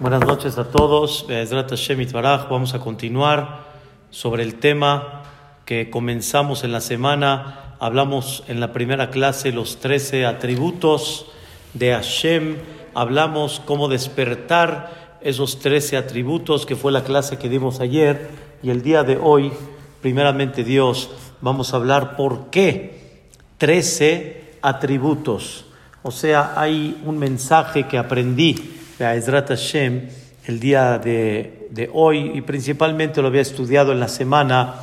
Buenas noches a todos. Vamos a continuar sobre el tema que comenzamos en la semana. Hablamos en la primera clase los 13 atributos de Hashem. Hablamos cómo despertar esos 13 atributos, que fue la clase que dimos ayer. Y el día de hoy, primeramente Dios, vamos a hablar por qué 13 atributos. O sea, hay un mensaje que aprendí Ezrat Hashem el día de, de, hoy y principalmente lo había estudiado en la semana,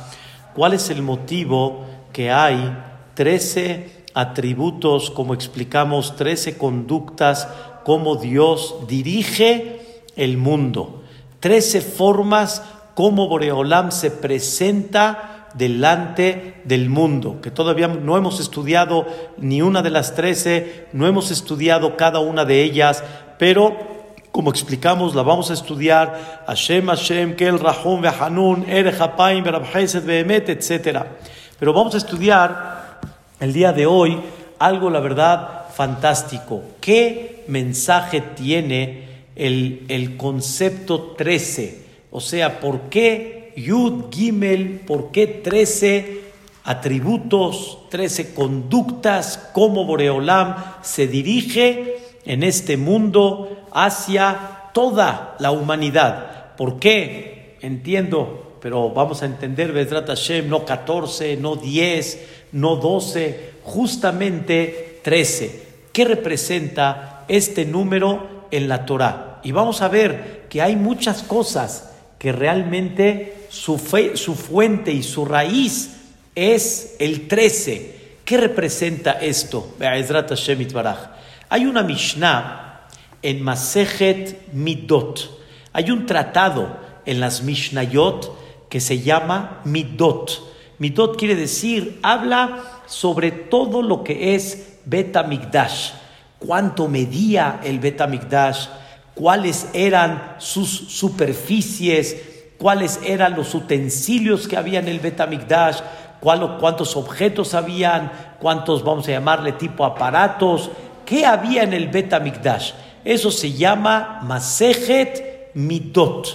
cuál es el motivo que hay 13 atributos, como explicamos, 13 conductas, cómo Dios dirige el mundo, 13 formas cómo Boreolam se presenta delante del mundo, que todavía no hemos estudiado ni una de las 13, no hemos estudiado cada una de ellas, pero como explicamos, la vamos a estudiar, Hashem, Hashem, Kel, Rahum, Behanun, Erech, Hapaim, Behemet, etc. Pero vamos a estudiar el día de hoy algo, la verdad, fantástico. ¿Qué mensaje tiene el, el concepto 13? O sea, ¿por qué Yud, Gimel, por qué 13 atributos, 13 conductas, cómo Boreolam se dirige en este mundo hacia toda la humanidad. ¿Por qué? Entiendo, pero vamos a entender, Vedrat Hashem, no 14, no 10, no 12, justamente 13. ¿Qué representa este número en la Torah? Y vamos a ver que hay muchas cosas que realmente su, su fuente y su raíz es el 13. ¿Qué representa esto? Hay una Mishnah en Masejet Midot. Hay un tratado en las Mishnayot que se llama Midot. Midot quiere decir, habla sobre todo lo que es Betamigdash, cuánto medía el Betamigdash, cuáles eran sus superficies, cuáles eran los utensilios que había en el Betamigdash, cuántos objetos habían, cuántos, vamos a llamarle tipo aparatos, qué había en el Betamigdash. Eso se llama Masejet Midot.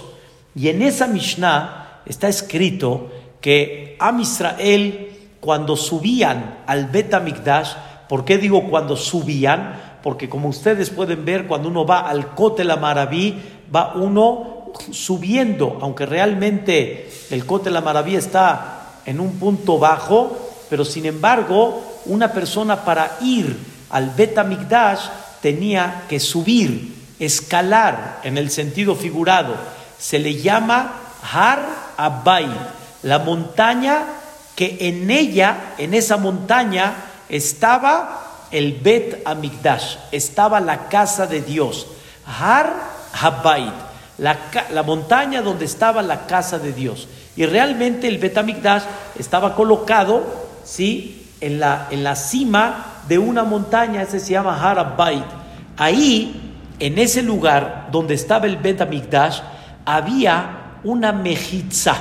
Y en esa Mishnah está escrito que Am Israel, cuando subían al Bet Amikdash, ¿por qué digo cuando subían? Porque como ustedes pueden ver, cuando uno va al Kotel Amaraví, va uno subiendo, aunque realmente el Kotel Amaraví está en un punto bajo, pero sin embargo, una persona para ir al Bet Amikdash tenía que subir, escalar en el sentido figurado. Se le llama Har Abai, la montaña que en ella, en esa montaña, estaba el Bet Amigdash, estaba la casa de Dios. Har Abai, la, la, montaña donde estaba la casa de Dios. Y realmente el Bet Amigdash estaba colocado, ¿sí? En la, en la cima de una montaña, ese se llama Harabait. Ahí, en ese lugar donde estaba el Bet Amigdash, había una mejitza.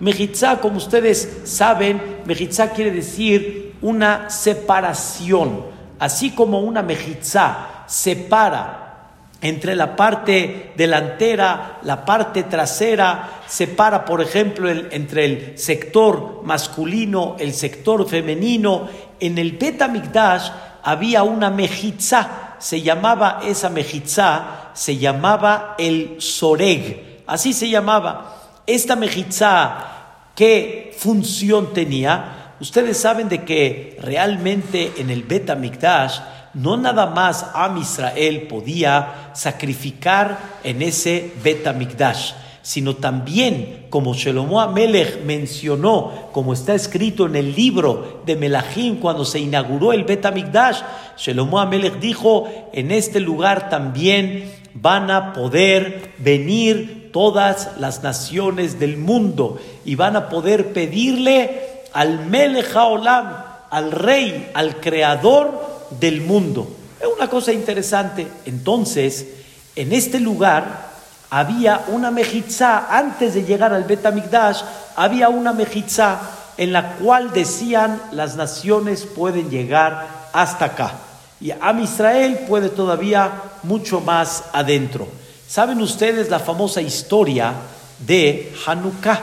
Mejitza, como ustedes saben, mejitza quiere decir una separación. Así como una mejitza separa entre la parte delantera, la parte trasera, separa, por ejemplo, entre el sector masculino, el sector femenino. En el Betamigdash había una mejitza, se llamaba esa mejitza, se llamaba el soreg, así se llamaba. Esta mejitza, ¿qué función tenía? Ustedes saben de que realmente en el Betamigdash no nada más Am Israel podía sacrificar en ese Betamigdash, sino también, como Shelomo Amelech mencionó, como está escrito en el libro de Melahim cuando se inauguró el Betamigdash, Shelomo Amelech dijo: En este lugar también van a poder venir todas las naciones del mundo y van a poder pedirle al Melech Haolam, al Rey, al Creador, del mundo. Es una cosa interesante. Entonces, en este lugar había una mejizá, antes de llegar al Betamigdash, había una mejizá en la cual decían las naciones pueden llegar hasta acá. Y Am Israel puede todavía mucho más adentro. ¿Saben ustedes la famosa historia de Hanukkah?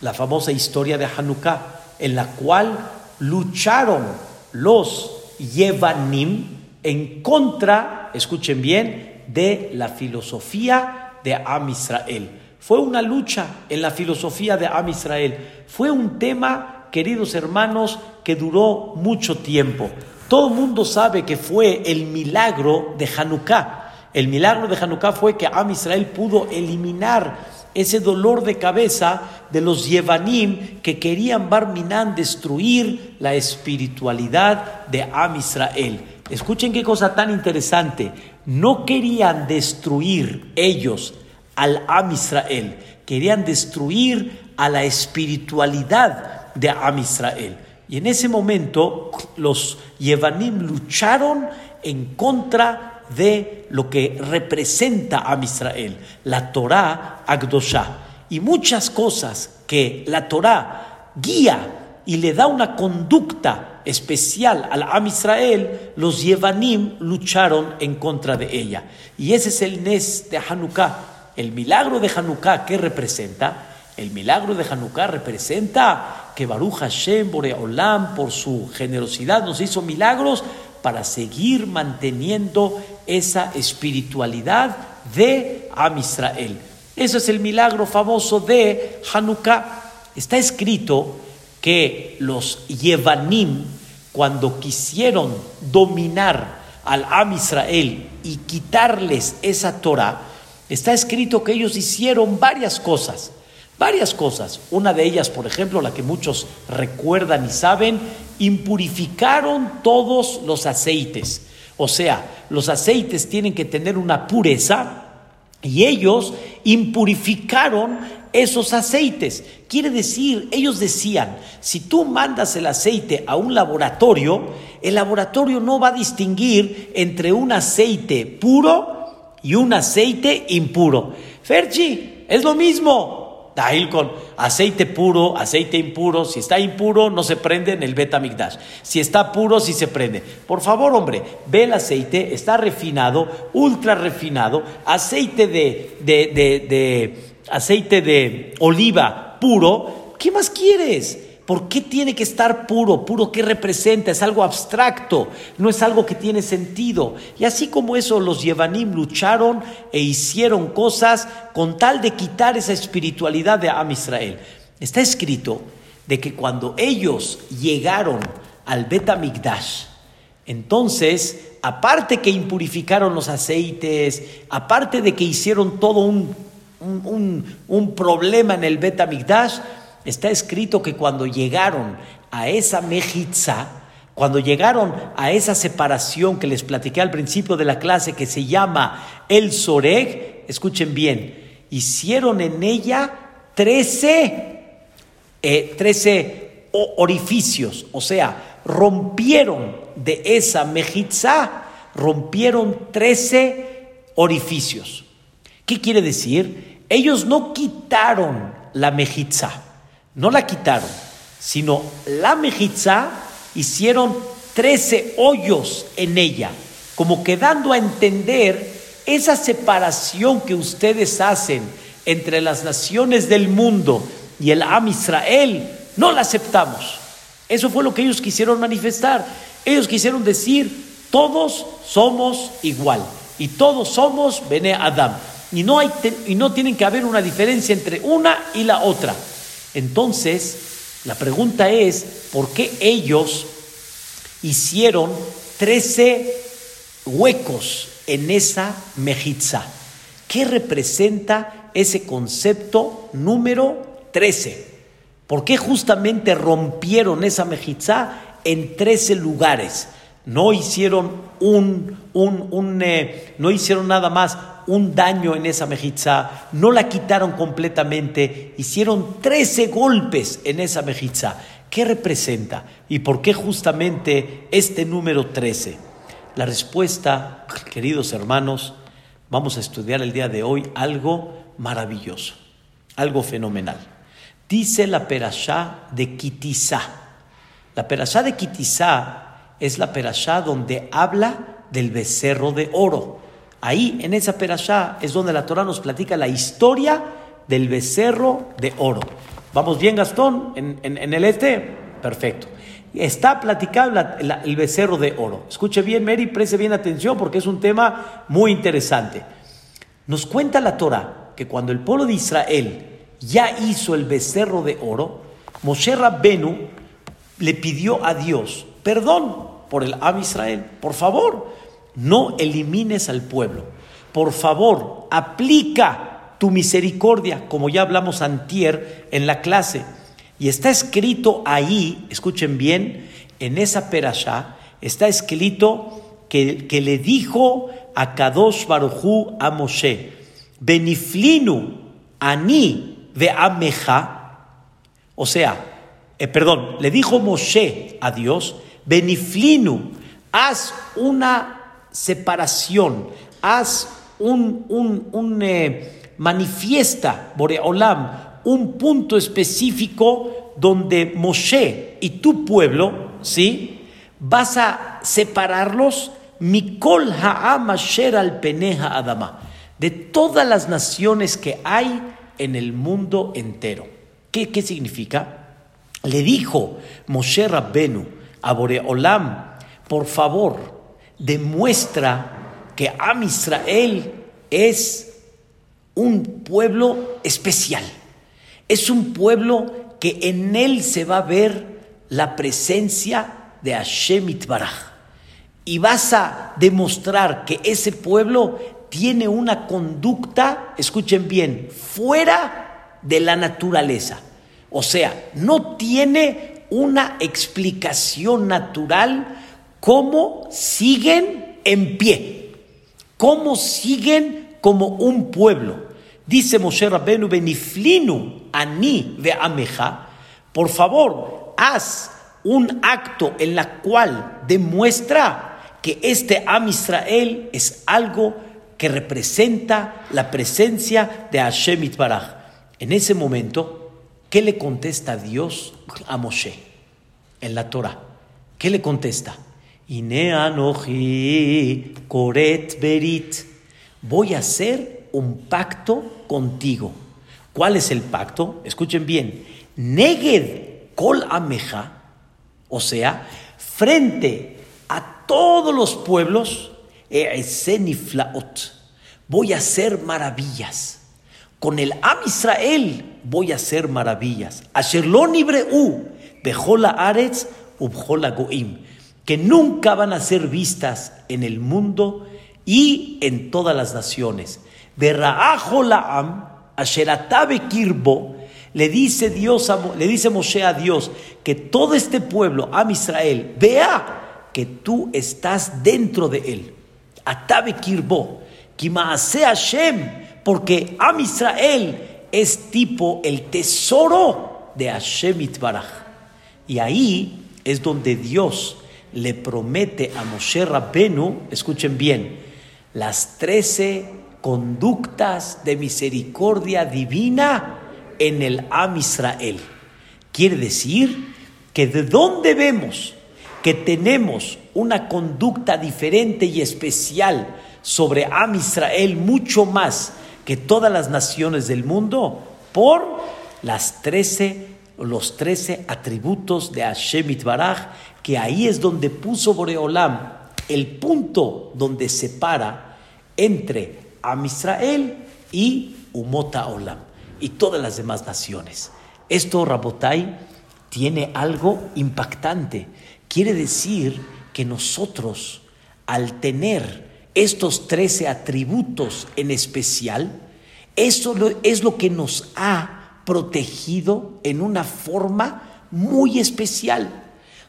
La famosa historia de Hanukkah, en la cual lucharon los Yevanim en contra, escuchen bien, de la filosofía de Am Israel. Fue una lucha en la filosofía de Am Israel. Fue un tema, queridos hermanos, que duró mucho tiempo. Todo el mundo sabe que fue el milagro de Hanukkah. El milagro de Hanukkah fue que Am Israel pudo eliminar ese dolor de cabeza de los Yevanim que querían Barminan destruir la espiritualidad de Am Israel. Escuchen qué cosa tan interesante. No querían destruir ellos al Am Israel, querían destruir a la espiritualidad de Am Israel. Y en ese momento los Yevanim lucharon en contra de lo que representa a Israel, la Torah Agdosha. Y muchas cosas que la Torah guía y le da una conducta especial al Am Israel, los Yevanim lucharon en contra de ella. Y ese es el Nes de Hanukkah. El milagro de Hanukkah, ¿qué representa? El milagro de Hanukkah representa que Baruch Hashem Boreolam, por su generosidad, nos hizo milagros para seguir manteniendo esa espiritualidad de Am Israel. Ese es el milagro famoso de Hanukkah. Está escrito que los Yevanim, cuando quisieron dominar al Am Israel y quitarles esa Torah, está escrito que ellos hicieron varias cosas. Varias cosas. Una de ellas, por ejemplo, la que muchos recuerdan y saben, impurificaron todos los aceites. O sea, los aceites tienen que tener una pureza y ellos impurificaron esos aceites. Quiere decir, ellos decían, si tú mandas el aceite a un laboratorio, el laboratorio no va a distinguir entre un aceite puro y un aceite impuro. Ferchi, es lo mismo. Dahil con aceite puro, aceite impuro. Si está impuro, no se prende en el Betamigdash. Si está puro, sí se prende. Por favor, hombre, ve el aceite, está refinado, ultra refinado, aceite de, de, de, de aceite de oliva puro. ¿Qué más quieres? ¿Por qué tiene que estar puro? ¿Puro qué representa? Es algo abstracto, no es algo que tiene sentido. Y así como eso, los Yevanim lucharon e hicieron cosas con tal de quitar esa espiritualidad de Am Israel. Está escrito de que cuando ellos llegaron al Bet entonces, aparte que impurificaron los aceites, aparte de que hicieron todo un, un, problema en el Bet está escrito que cuando llegaron a esa mejitza, cuando llegaron a esa separación que les platiqué al principio de la clase que se llama el Soreg, escuchen bien, hicieron en ella 13, eh, orificios, o sea, rompieron de esa mejitza, rompieron 13 orificios. ¿Qué quiere decir? Ellos no quitaron la mejitza no la quitaron, sino la mejizá hicieron trece hoyos en ella, como quedando a entender esa separación que ustedes hacen entre las naciones del mundo y el Am Israel, no la aceptamos. Eso fue lo que ellos quisieron manifestar. Ellos quisieron decir, todos somos igual y todos somos Bene Adam. Y no, hay, y no tienen que haber una diferencia entre una y la otra. Entonces, la pregunta es, ¿por qué ellos hicieron 13 huecos en esa mejitza? ¿Qué representa ese concepto número 13? ¿Por qué justamente rompieron esa mejitza en 13 lugares? No hicieron un, un, eh, no hicieron nada más un daño en esa mejitza, no la quitaron completamente, hicieron 13 golpes en esa mejitza. ¿Qué representa? ¿Y por qué justamente este número 13? La respuesta, queridos hermanos, vamos a estudiar el día de hoy algo maravilloso, algo fenomenal. Dice la perashá de Kitizá. La perashá de Kitizá es la perashá donde habla del becerro de oro. Ahí, en esa perashá, es donde la Torah nos platica la historia del becerro de oro. ¿Vamos bien, Gastón? ¿En, el este? Perfecto. Está platicado el becerro de oro. Escuche bien, Mary, preste bien atención porque es un tema muy interesante. Nos cuenta la Torah que cuando el pueblo de Israel ya hizo el becerro de oro, Moshe Rabbenu le pidió a Dios perdón por el Am Israel. Por favor, no elimines al pueblo. Por favor, aplica tu misericordia, como ya hablamos antier en la clase. Y está escrito ahí, escuchen bien, en esa perashá, está escrito que, que le dijo a Kadosh Barujú a Moshe, Beniflinu ani ve ameja, o sea, eh, perdón, le dijo Moshe a Dios, Beniflinu, haz una separación, haz un, un, eh, manifiesta, Boreolam, un punto específico donde Moshe y tu pueblo, ¿sí? Vas a separarlos, Mikol Ha'am Asher al Peneja Adama, de todas las naciones que hay en el mundo entero. ¿Qué, qué significa? Le dijo Moshe Rabbenu a Boreolam, por favor, demuestra que Am Israel es un pueblo especial. Es un pueblo que en él se va a ver la presencia de Hashem Itbaraj. Y vas a demostrar que ese pueblo tiene una conducta, escuchen bien, fuera de la naturaleza. O sea, no tiene una explicación natural cómo siguen en pie, cómo siguen como un pueblo. Dice Moshe Rabbenu Beniflinu ani ve ameja, por favor, haz un acto en la cual demuestra que este Am Israel es algo que representa la presencia de Hashem Itbaraj. En ese momento, ¿Qué le contesta Dios a Moshe en la Torah? ¿Qué le contesta? koret berit. Voy a hacer un pacto contigo. ¿Cuál es el pacto? Escuchen bien. Neged kol ameja, o sea, frente a todos los pueblos, voy a hacer maravillas. Con el Am Israel voy a hacer maravillas. Asherlon bejola aretz ubjola goim, que nunca van a ser vistas en el mundo y en todas las naciones. am asheratabe kirbo, le dice Dios, le dice Moshe a Dios que todo este pueblo, Am Israel, vea que tú estás dentro de él. Atabe kirbo, kimaase Hashem porque Am Israel es tipo el tesoro de Hashem Itbaraj. Y ahí es donde Dios le promete a Moshe Rabbenu, escuchen bien, las trece conductas de misericordia divina en el Am Israel. Quiere decir que de dónde vemos que tenemos una conducta diferente y especial sobre Am Israel mucho más que todas las naciones del mundo por las trece, los trece atributos de Hashem Itbaraj, que ahí es donde puso Boreolam el punto donde separa entre Am Israel y Umota Olam y todas las demás naciones. Esto, Rabotai, tiene algo impactante. Quiere decir que nosotros, al tener estos trece atributos en especial, eso es lo que nos ha protegido en una forma muy especial.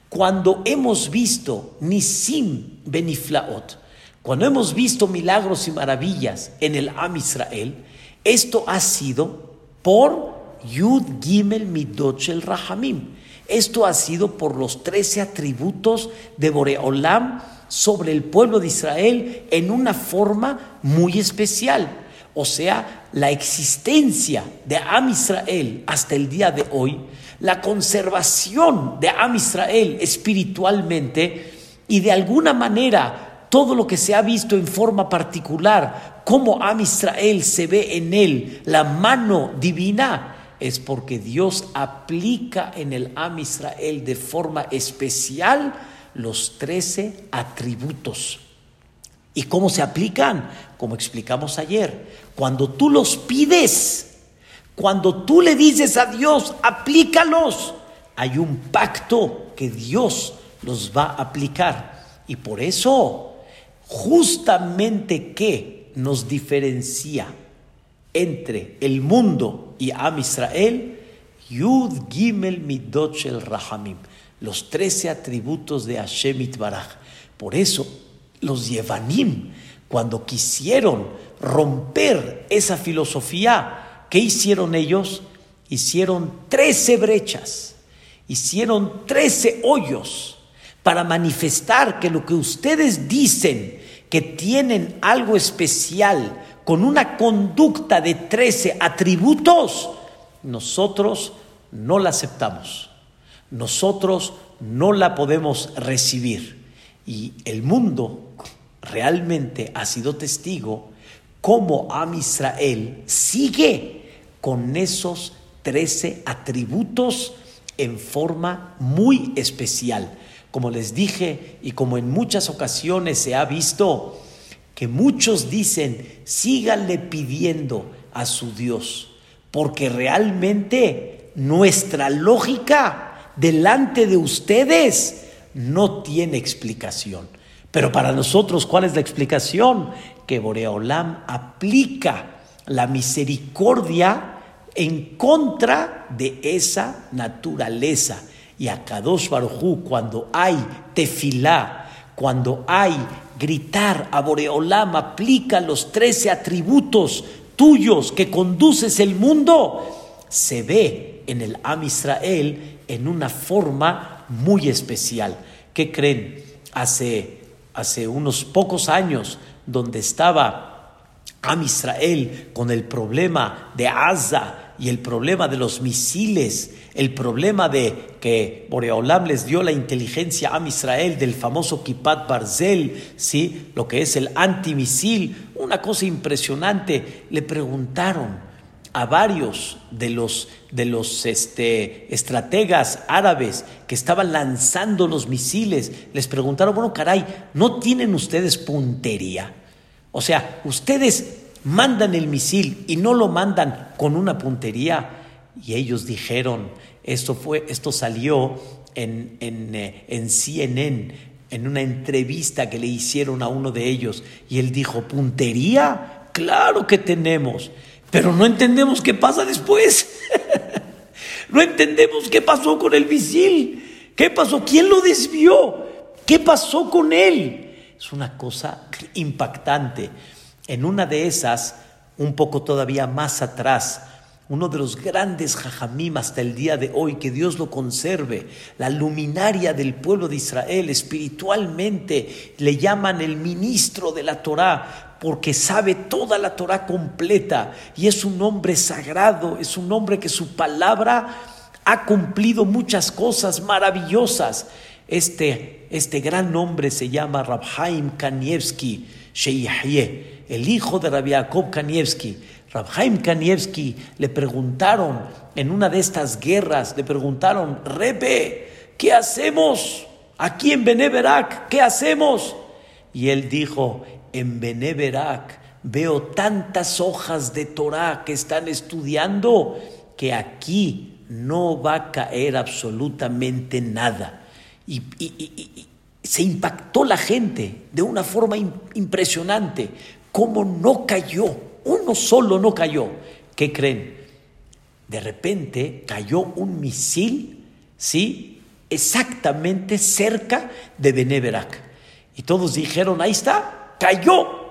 Cuando hemos visto Nisim Beniflaot, cuando hemos visto milagros y maravillas en el Am Israel, esto ha sido por Yud Gimel Midochel Rahamim. Esto ha sido por los trece atributos de Boreolam sobre el pueblo de Israel en una forma muy especial. O sea, la existencia de Am Israel hasta el día de hoy, la conservación de Am Israel espiritualmente y de alguna manera todo lo que se ha visto en forma particular, cómo Am Israel se ve en él, la mano divina, es porque Dios aplica en el Am Israel de forma especial los trece atributos. ¿Y cómo se aplican? Como explicamos ayer, cuando tú los pides, cuando tú le dices a Dios, aplícalos, hay un pacto que Dios los va a aplicar. Y por eso, justamente que nos diferencia entre el mundo y Am Israel, Yud Gimel Midot Shel Rahamim, los trece atributos de Hashem Itbaraj. Por eso, los Yevanim, cuando quisieron romper esa filosofía, ¿qué hicieron ellos? Hicieron trece brechas, hicieron trece hoyos para manifestar que lo que ustedes dicen que tienen algo especial con una conducta de 13 atributos, nosotros no la aceptamos. Nosotros no la podemos recibir. Y el mundo realmente ha sido testigo cómo Am Israel sigue con esos 13 atributos en forma muy especial. Como les dije y como en muchas ocasiones se ha visto, que muchos dicen, síganle pidiendo a su Dios, porque realmente nuestra lógica delante de ustedes no tiene explicación. Pero para nosotros, ¿cuál es la explicación? Que Boreolam aplica la misericordia en contra de esa naturaleza y a Kadosh Barujú, cuando hay tefilá, cuando hay gritar a Boreolam, aplica los trece atributos tuyos que conduces el mundo, se ve en el Am Israel en una forma muy especial. ¿Qué creen? Hace, hace unos pocos años, donde estaba Am Israel con el problema de Asa, y el problema de los misiles, el problema de que Boreolam les dio la inteligencia a Israel del famoso Kipat Barzel, ¿sí? lo que es el antimisil, una cosa impresionante. Le preguntaron a varios de los, de los este, estrategas árabes que estaban lanzando los misiles, les preguntaron, bueno, caray, ¿no tienen ustedes puntería? O sea, ustedes mandan el misil y no lo mandan con una puntería. Y ellos dijeron, esto, fue, esto salió en, en, eh, en CNN, en una entrevista que le hicieron a uno de ellos. Y él dijo, ¿puntería? Claro que tenemos, pero no entendemos qué pasa después. no entendemos qué pasó con el misil. ¿Qué pasó? ¿Quién lo desvió? ¿Qué pasó con él? Es una cosa impactante. En una de esas, un poco todavía más atrás, uno de los grandes jajamim hasta el día de hoy, que Dios lo conserve, la luminaria del pueblo de Israel, espiritualmente le llaman el ministro de la Torá, porque sabe toda la Torá completa y es un hombre sagrado, es un hombre que su palabra ha cumplido muchas cosas maravillosas. Este, este gran hombre se llama Rabhaim Kanievski Sheyahye el hijo de Rabbi Jacob Kanievski. Rabhaim Kanievski le preguntaron en una de estas guerras, le preguntaron, Rebe, ¿qué hacemos aquí en Beneberak? ¿Qué hacemos? Y él dijo, en Beneberak veo tantas hojas de Torah que están estudiando que aquí no va a caer absolutamente nada. Y, se impactó la gente de una forma impresionante cómo no cayó, uno solo no cayó. ¿Qué creen? De repente cayó un misil, ¿sí? Exactamente cerca de Beneverac. Y todos dijeron, ahí está, cayó.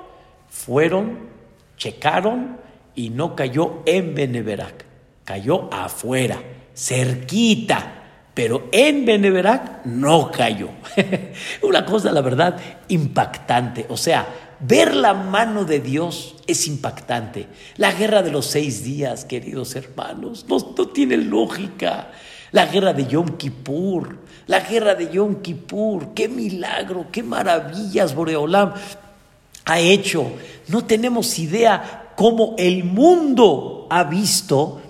Fueron, checaron y no cayó en Beneverac, cayó afuera, cerquita pero en Beneverac no cayó. Una cosa, la verdad, impactante. O sea, Ver la mano de Dios es impactante. La guerra de los seis días, queridos hermanos, no, tiene lógica. la guerra de Yom Kippur, la guerra de Yom Kippur, qué milagro, qué maravillas Boreolam ha hecho. No tenemos idea cómo el mundo ha visto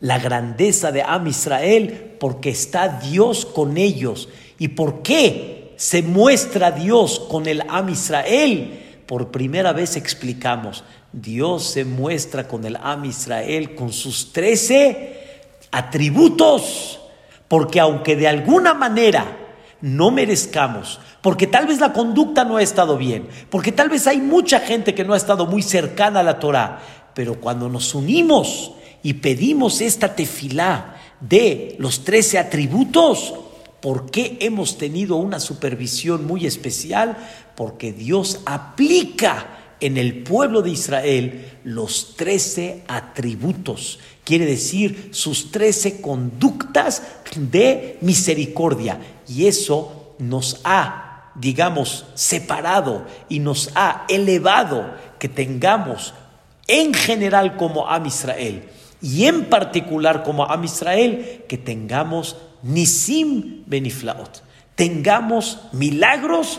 la grandeza de Am Israel porque está Dios con ellos. ¿Y por qué se muestra Dios con el Am Israel? Por primera vez explicamos, Dios se muestra con el Am Israel con sus trece atributos, porque aunque de alguna manera no merezcamos, porque tal vez la conducta no ha estado bien, porque tal vez hay mucha gente que no ha estado muy cercana a la Torah, pero cuando nos unimos y pedimos esta tefilá de los trece atributos, ¿por qué hemos tenido una supervisión muy especial? Porque Dios aplica en el pueblo de Israel los trece atributos, quiere decir sus trece conductas de misericordia. Y eso nos ha, digamos, separado y nos ha elevado que tengamos en general como Am Israel y en particular como Am Israel que tengamos Nisim Beniflaot, tengamos milagros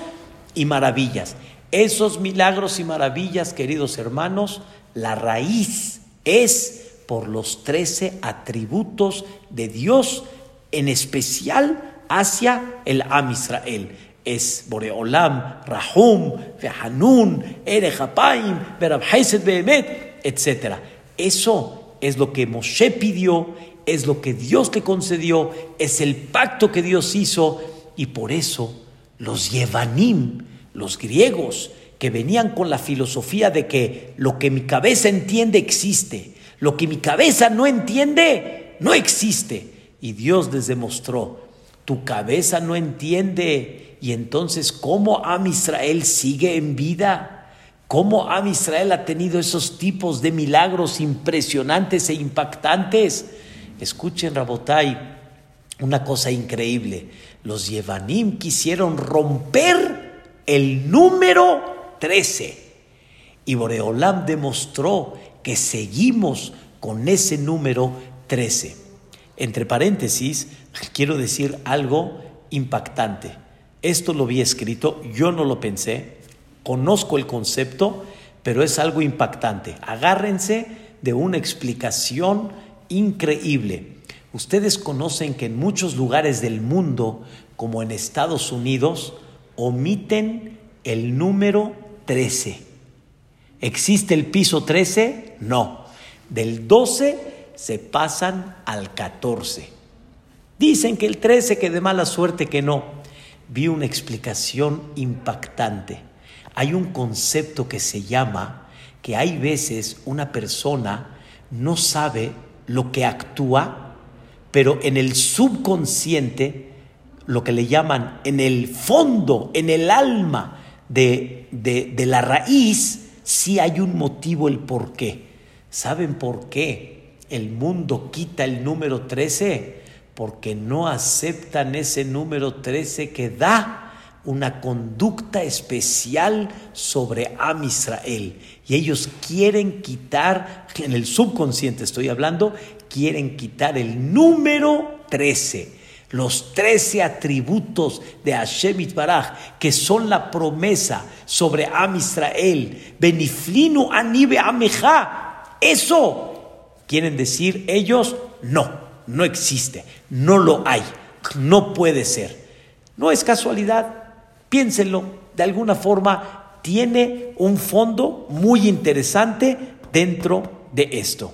y maravillas. Esos milagros y maravillas, queridos hermanos, la raíz es por los trece atributos de Dios, en especial hacia el Am Israel. Es Boreolam, Rahum, Vehanun, Erechapaim, Behemet, etc. Eso es lo que Moshe pidió, es lo que Dios le concedió, es el pacto que Dios hizo, y por eso los Yevanim, los griegos, que venían con la filosofía de que lo que mi cabeza entiende existe, lo que mi cabeza no entiende no existe. Y Dios les demostró, tu cabeza no entiende, y entonces ¿cómo Am Israel sigue en vida? ¿Cómo Am Israel ha tenido esos tipos de milagros impresionantes e impactantes? Escuchen, Rabotai, una cosa increíble. Los Yevanim quisieron romper el número 13. Y Boreolam demostró que seguimos con ese número 13. Entre paréntesis, quiero decir algo impactante. Esto lo vi escrito, yo no lo pensé, conozco el concepto, pero es algo impactante. Agárrense de una explicación increíble. Ustedes conocen que en muchos lugares del mundo, como en Estados Unidos, omiten el número 13. ¿Existe el piso 13? No. Del 12 se pasan al 14. Dicen que el 13 que de mala suerte que no. Vi una explicación impactante. Hay un concepto que se llama que hay veces una persona no sabe lo que actúa, pero en el subconsciente, lo que le llaman en el fondo, en el alma de, de, la raíz, sí hay un motivo el por qué. ¿Saben por qué el mundo quita el número 13? Porque no aceptan ese número 13 que da una conducta especial sobre Am Israel. Y ellos quieren quitar, en el subconsciente estoy hablando, quieren quitar el número 13 los trece atributos de Hashem Itbaraj, que son la promesa sobre Am Israel, Beniflinu Anibe Ameja, eso quieren decir ellos, no, no existe, no lo hay, no puede ser. No es casualidad, Piénsenlo, de alguna forma tiene un fondo muy interesante dentro de esto.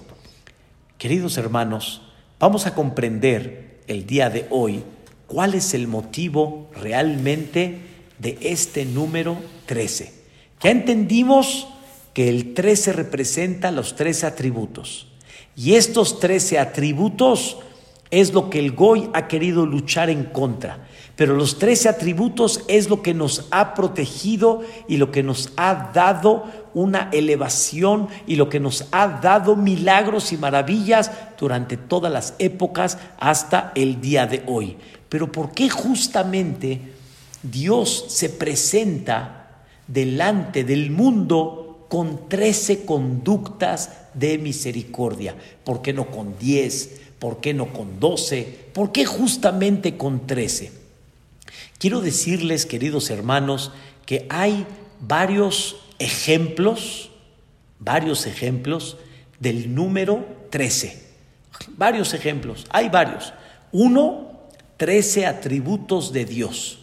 Queridos hermanos, vamos a comprender el día de hoy cuál es el motivo realmente de este número 13. Ya entendimos que el 13 representa los 13 atributos. Y estos 13 atributos es lo que el Goy ha querido luchar en contra. Pero los trece atributos es lo que nos ha protegido y lo que nos ha dado una elevación y lo que nos ha dado milagros y maravillas durante todas las épocas hasta el día de hoy. Pero ¿por qué justamente Dios se presenta delante del mundo con trece conductas de misericordia. ¿Por qué no con 10? ¿Por qué no con 12? ¿Por qué justamente con 13? Quiero decirles, queridos hermanos, que hay varios ejemplos, varios ejemplos del número 13. Varios ejemplos, hay varios. Uno, 13 atributos de Dios.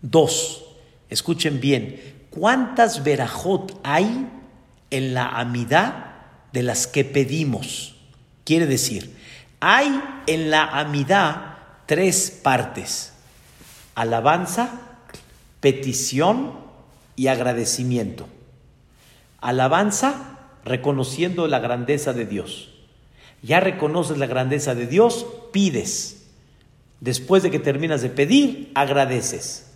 Dos, escuchen bien, ¿cuántas verajot hay en la amidad de las que pedimos? Quiere decir, hay en la amidad tres partes. Alabanza, petición y agradecimiento. Alabanza, reconociendo la grandeza de Dios. Ya reconoces la grandeza de Dios, pides. Después de que terminas de pedir, agradeces.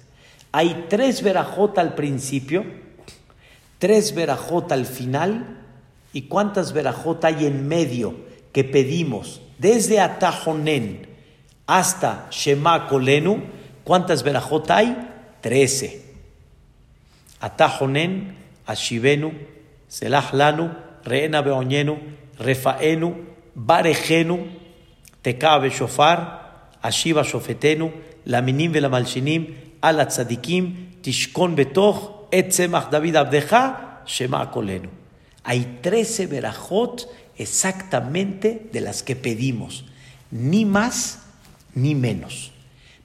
Hay tres verajot al principio, tres verajot al final, y cuántas verajot hay en medio que pedimos, desde Atajonen hasta Shema Kolenu, ¿cuántas verajot hay? Trece. Atajonen, Ashivenu, Selah Lanu, Reena Beoñenu, Refaenu, Barejenu, Tekabe Shofar, Ashiva Shofetenu, Laminim Velamalshinim, Ala Tzadikim, Tishkon Betoch, Etzemach David Abdeja, Shema Kolenu. Hay trece verajot exactamente de las que pedimos, ni más ni menos.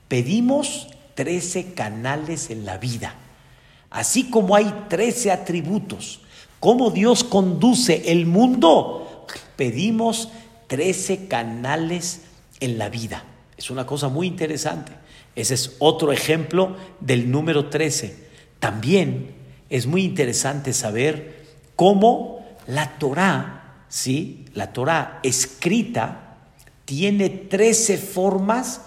Pedimos trece canales en la vida, así como hay trece atributos. ¿Cómo Dios conduce el mundo? Pedimos trece canales en la vida. Es una cosa muy interesante. Ese es otro ejemplo del número 13. También es muy interesante saber cómo la Torah ¿sí? La Torah escrita tiene 13 formas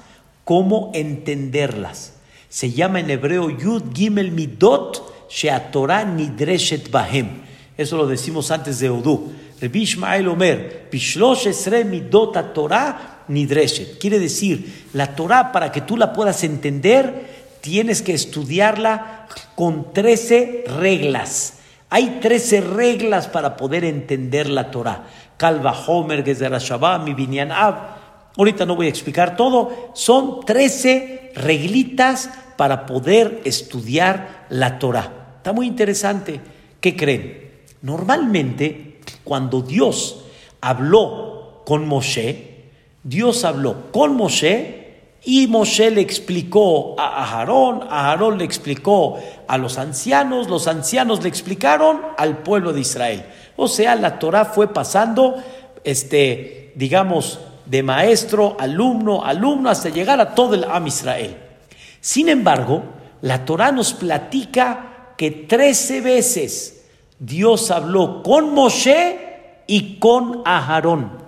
como entenderlas. Se llama en hebreo Yud Gimel Midot Torah Nidreshet Bahem. Eso lo decimos antes de Odú. Rabbi Ishmael Omer, Pishlosh Esre Midot Torah Nidreshet. Quiere decir, la Torah para que tú la puedas entender, tienes que estudiarla con 13 reglas. Hay 13 reglas para poder entender la Torah. Calva Homer, Gezerah mi Binyan Ab. Ahorita no voy a explicar todo. Son 13 reglitas para poder estudiar la Torah. Está muy interesante. ¿Qué creen? Normalmente, cuando Dios habló con Moshe, Dios habló con Moshe y Moshe le explicó a Aarón, Aarón le explicó a los ancianos, los ancianos le explicaron al pueblo de Israel. O sea, la Torah fue pasando, este, digamos, de maestro, alumno, alumno, hasta llegar a todo el Am Israel. Sin embargo, la Torah nos platica que trece veces Dios habló con Moshe y con Aarón.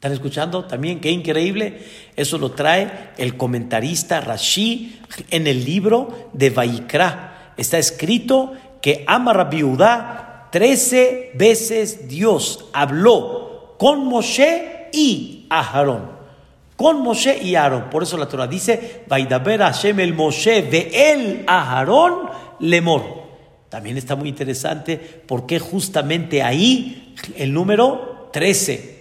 ¿Están escuchando también? Qué increíble. Eso lo trae el comentarista Rashi en el libro de Vaikra. Está escrito que Amar Biudá, trece veces Dios habló con Moshe y Aarón. Con Moshe y Aarón. Por eso la Torah dice, Vaidaber Hashem el Moshe ve el Aarón lemor. También está muy interesante porque justamente ahí el número 13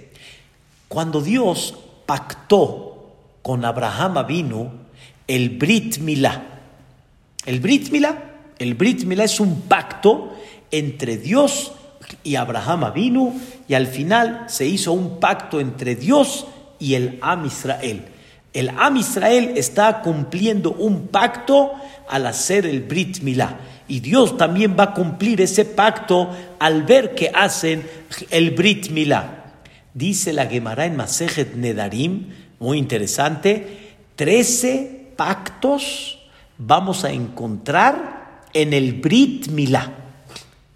cuando Dios pactó con Abraham vino el Brit Milá. El Brit Milá, el Brit Milá es un pacto entre Dios y Abraham vino y al final se hizo un pacto entre Dios y el Am Israel. El Am Israel está cumpliendo un pacto al hacer el Brit Milá. Y Dios también va a cumplir ese pacto al ver que hacen el Brit Milá. Dice la Gemara en Masejet Nedarim, muy interesante, trece pactos vamos a encontrar en el Brit Milá.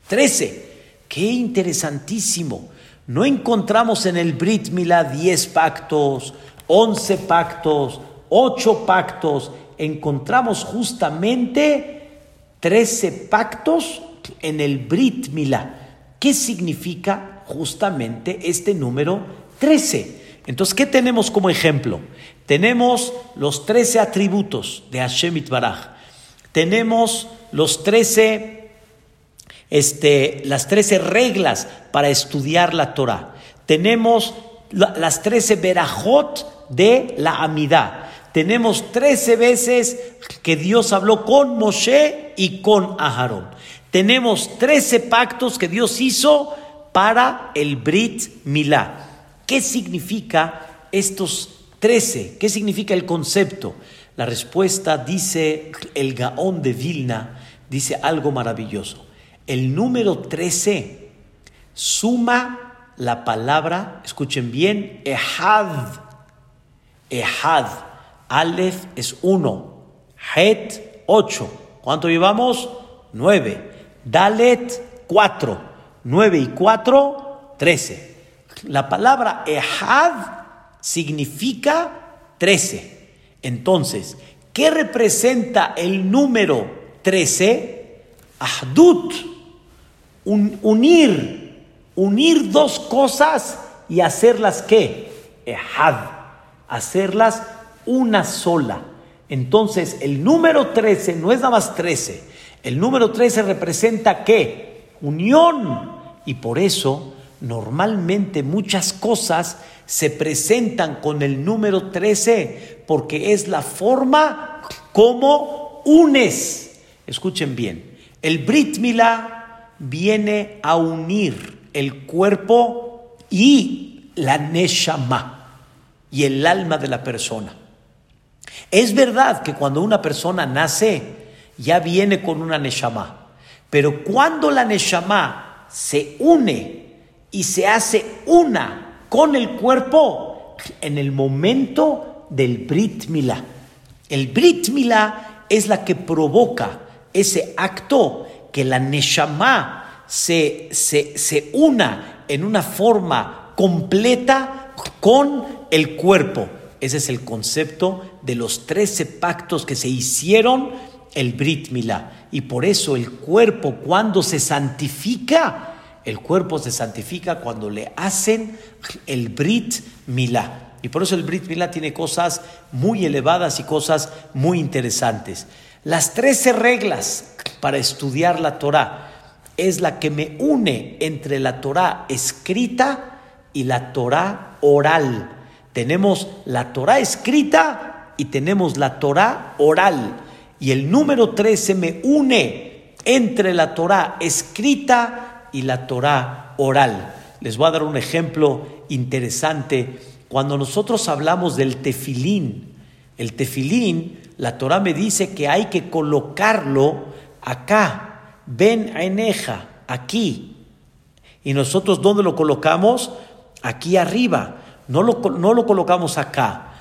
Trece. Qué interesantísimo. No encontramos en el Brit Milá diez pactos, once pactos, ocho pactos. Encontramos justamente trece pactos en el Brit Milá. ¿Qué significa justamente este número 13. Entonces, ¿qué tenemos como ejemplo? Tenemos los 13 atributos de Hashem Itbaraj. Tenemos los 13 este, las 13 reglas para estudiar la Torah. Tenemos las 13 verajot de la amidad. Tenemos 13 veces que Dios habló con Moshe y con Aharón. Tenemos 13 pactos que Dios hizo para el Brit Milá. ¿Qué significa estos 13? ¿Qué significa el concepto? La respuesta dice el Gaón de Vilna, dice algo maravilloso. El número 13 suma la palabra, escuchen bien, Ehad. Ehad. Aleph es uno. Het, ocho. ¿Cuánto llevamos? Nueve. Dalet, cuatro. Nueve y cuatro, trece. La palabra Ehad significa trece. Entonces, ¿qué representa el número trece? Ahdut, unir, unir dos cosas y hacerlas qué? Ehad, hacerlas una sola. Entonces, el número 13 no es nada más 13. El número 13 representa qué? Unión. Y por eso, normalmente muchas cosas se presentan con el número 13 porque es la forma como unes. Escuchen bien, el Brit Milá viene a unir el cuerpo y la Neshama y el alma de la persona. Es verdad que cuando una persona nace, ya viene con una Neshama. Pero cuando la Neshama se une y se hace una con el cuerpo, en el momento del Brit Milá. El Brit Milá es la que provoca ese acto que la Neshama se, se, se una en una forma completa con el cuerpo. Ese es el concepto de los trece pactos que se hicieron el Brit Milá. Y por eso el cuerpo cuando se santifica, el cuerpo se santifica cuando le hacen el Brit Milá. Y por eso el Brit Milá tiene cosas muy elevadas y cosas muy interesantes. Las trece reglas para estudiar la Torah es la que me une entre la Torah escrita y la Torah oral. Tenemos la Torah escrita y tenemos la Torah oral. Y el número 13 me une entre la Torah escrita y la Torah oral. Les voy a dar un ejemplo interesante. Cuando nosotros hablamos del tefilín, el tefilín, la Torah me dice que hay que colocarlo acá, ven eneja, aquí. Y nosotros, ¿dónde lo colocamos? Aquí arriba no lo, no lo colocamos acá.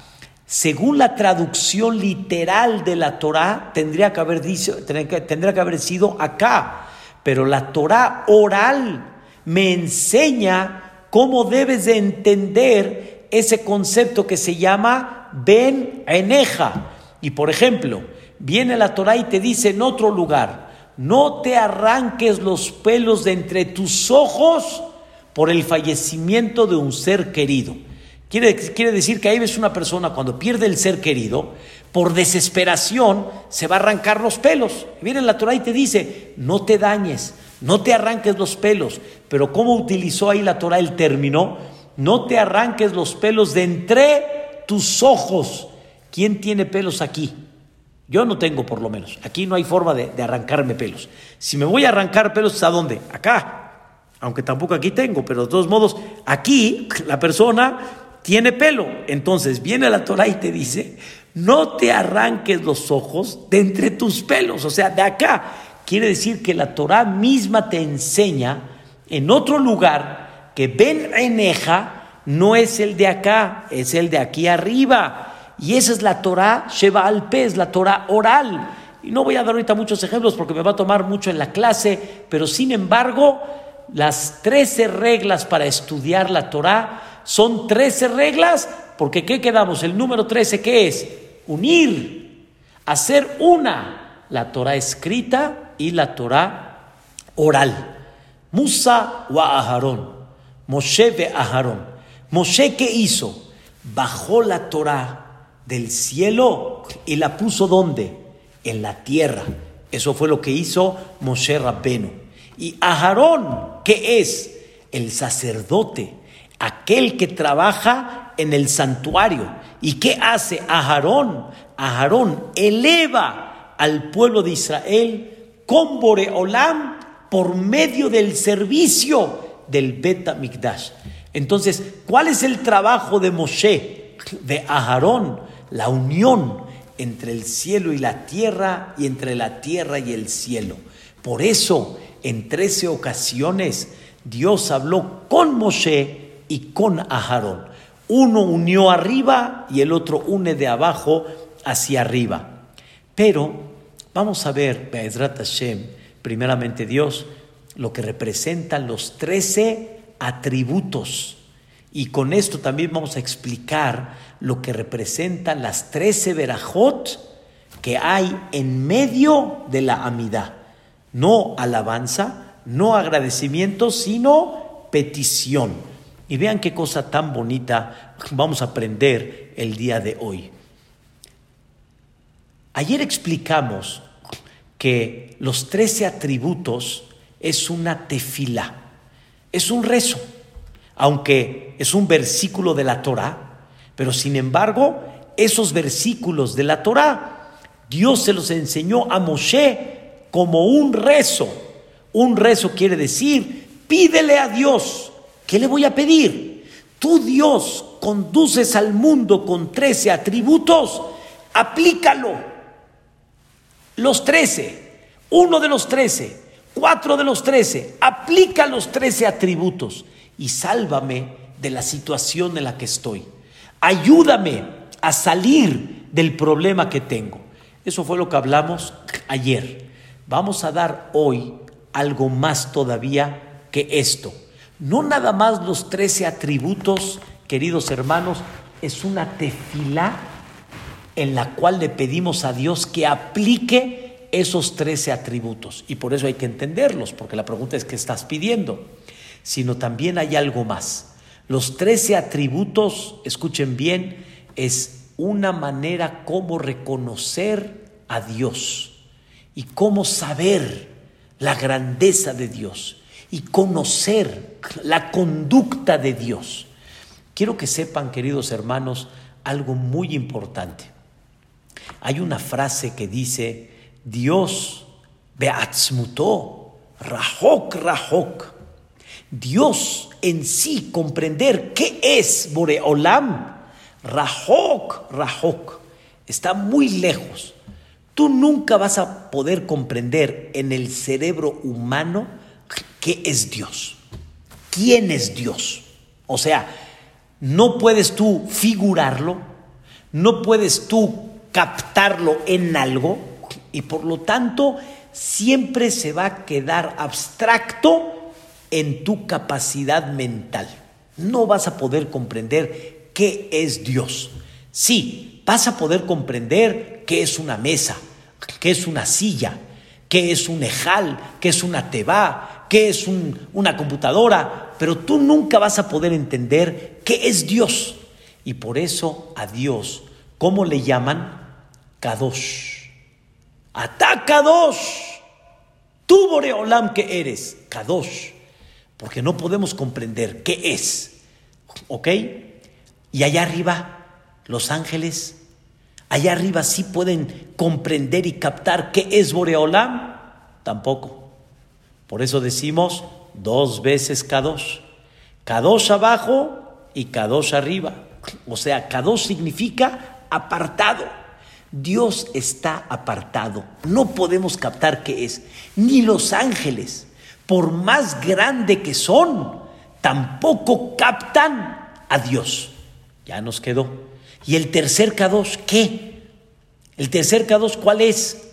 Según la traducción literal de la Torah, tendría que haber, dicho, tendría que haber sido acá. Pero la Torah oral me enseña cómo debes de entender ese concepto que se llama Ben Eneja. Y por ejemplo, viene la Torah y te dice en otro lugar, no te arranques los pelos de entre tus ojos por el fallecimiento de un ser querido. Quiere, decir que ahí ves una persona cuando pierde el ser querido, por desesperación se va a arrancar los pelos. Viene la Torah y te dice, no te dañes, no te arranques los pelos. Pero ¿cómo utilizó ahí la Torah el término? No te arranques los pelos de entre tus ojos. ¿Quién tiene pelos aquí? Yo no tengo por lo menos. Aquí no hay forma de, de arrancarme pelos. Si me voy a arrancar pelos, ¿a dónde? Acá. Aunque tampoco aquí tengo, pero de todos modos, aquí la persona tiene pelo. Entonces viene la Torah y te dice, no te arranques los ojos de entre tus pelos, o sea, de acá. Quiere decir que la Torah misma te enseña en otro lugar que Ben Eneja no es el de acá, es el de aquí arriba. Y esa es la Torah Sheba al pez, la Torah oral. Y no voy a dar ahorita muchos ejemplos porque me va a tomar mucho en la clase, pero sin embargo, las trece reglas para estudiar la Torah son 13 reglas, porque ¿qué quedamos? El número 13, ¿qué es? Unir, hacer una, la Torah escrita y la Torah oral. Musa wa Aharón, Moshe ve Aharón. Moshe, ¿qué hizo? Bajó la Torah del cielo y la puso ¿dónde? En la tierra. Eso fue lo que hizo Moshe Rabbenu. Y Aharón, que es el sacerdote, aquel que trabaja en el santuario. ¿Y qué hace Aharón? Aharón eleva al pueblo de Israel con Boreolam por medio del servicio del Bet Mikdash. Entonces, ¿cuál es el trabajo de Moshe, de Aharón? La unión entre el cielo y la tierra y entre la tierra y el cielo. Por eso, en trece ocasiones, Dios habló con Moshe y con Aharón. Uno unió arriba y el otro une de abajo hacia arriba. Pero vamos a ver, Be'ezrat Hashem, primeramente Dios, lo que representan los trece atributos. Y con esto también vamos a explicar lo que representan las trece verajot que hay en medio de la amidad. No alabanza, no agradecimiento, sino petición. Y vean qué cosa tan bonita vamos a aprender el día de hoy. Ayer explicamos que los trece atributos es una tefila, es un rezo, aunque es un versículo de la Torah, pero sin embargo, esos versículos de la Torah, Dios se los enseñó a Moshe como un rezo. Un rezo quiere decir, pídele a Dios, ¿qué le voy a pedir? Tú Dios conduces al mundo con trece atributos, aplícalo. Los trece, uno de los trece, cuatro de los trece, aplica los trece atributos y sálvame de la situación en la que estoy. Ayúdame a salir del problema que tengo. Eso fue lo que hablamos ayer. Vamos a dar hoy algo más todavía que esto. No nada más los trece atributos, queridos hermanos, es una tefila en la cual le pedimos a Dios que aplique esos trece atributos. Y por eso hay que entenderlos, porque la pregunta es, ¿qué estás pidiendo? Sino también hay algo más. Los trece atributos, escuchen bien, es una manera como reconocer a Dios y cómo saber la grandeza de Dios y conocer la conducta de Dios. Quiero que sepan, queridos hermanos, algo muy importante. Hay una frase que dice, Dios beatzmutó, rahok, rahok. Dios en sí, comprender qué es Boreolam, rahok, rahok, está muy lejos. Tú nunca vas a poder comprender en el cerebro humano qué es Dios, quién es Dios. O sea, no puedes tú figurarlo, no puedes tú captarlo en algo y por lo tanto siempre se va a quedar abstracto en tu capacidad mental. No vas a poder comprender qué es Dios. Sí, vas a poder comprender qué es una mesa, qué es una silla, qué es un ejal, qué es una teba, qué es una computadora, pero tú nunca vas a poder entender qué es Dios. Y por eso a Dios, ¿cómo le llaman? Kadosh. Ata Kadosh. Tú, Boreolam, que eres Kadosh. Porque no podemos comprender qué es. ¿Ok? Y allá arriba, los ángeles, allá arriba sí pueden comprender y captar qué es Boreolam. Tampoco. Por eso decimos dos veces Kadosh. Kadosh abajo y Kadosh arriba. O sea, Kadosh significa apartado. Dios está apartado. No podemos captar qué es. Ni los ángeles, por más grande que son, tampoco captan a Dios. Ya nos quedó. ¿Y el tercer Kadosh qué? ¿El tercer Kadosh cuál es?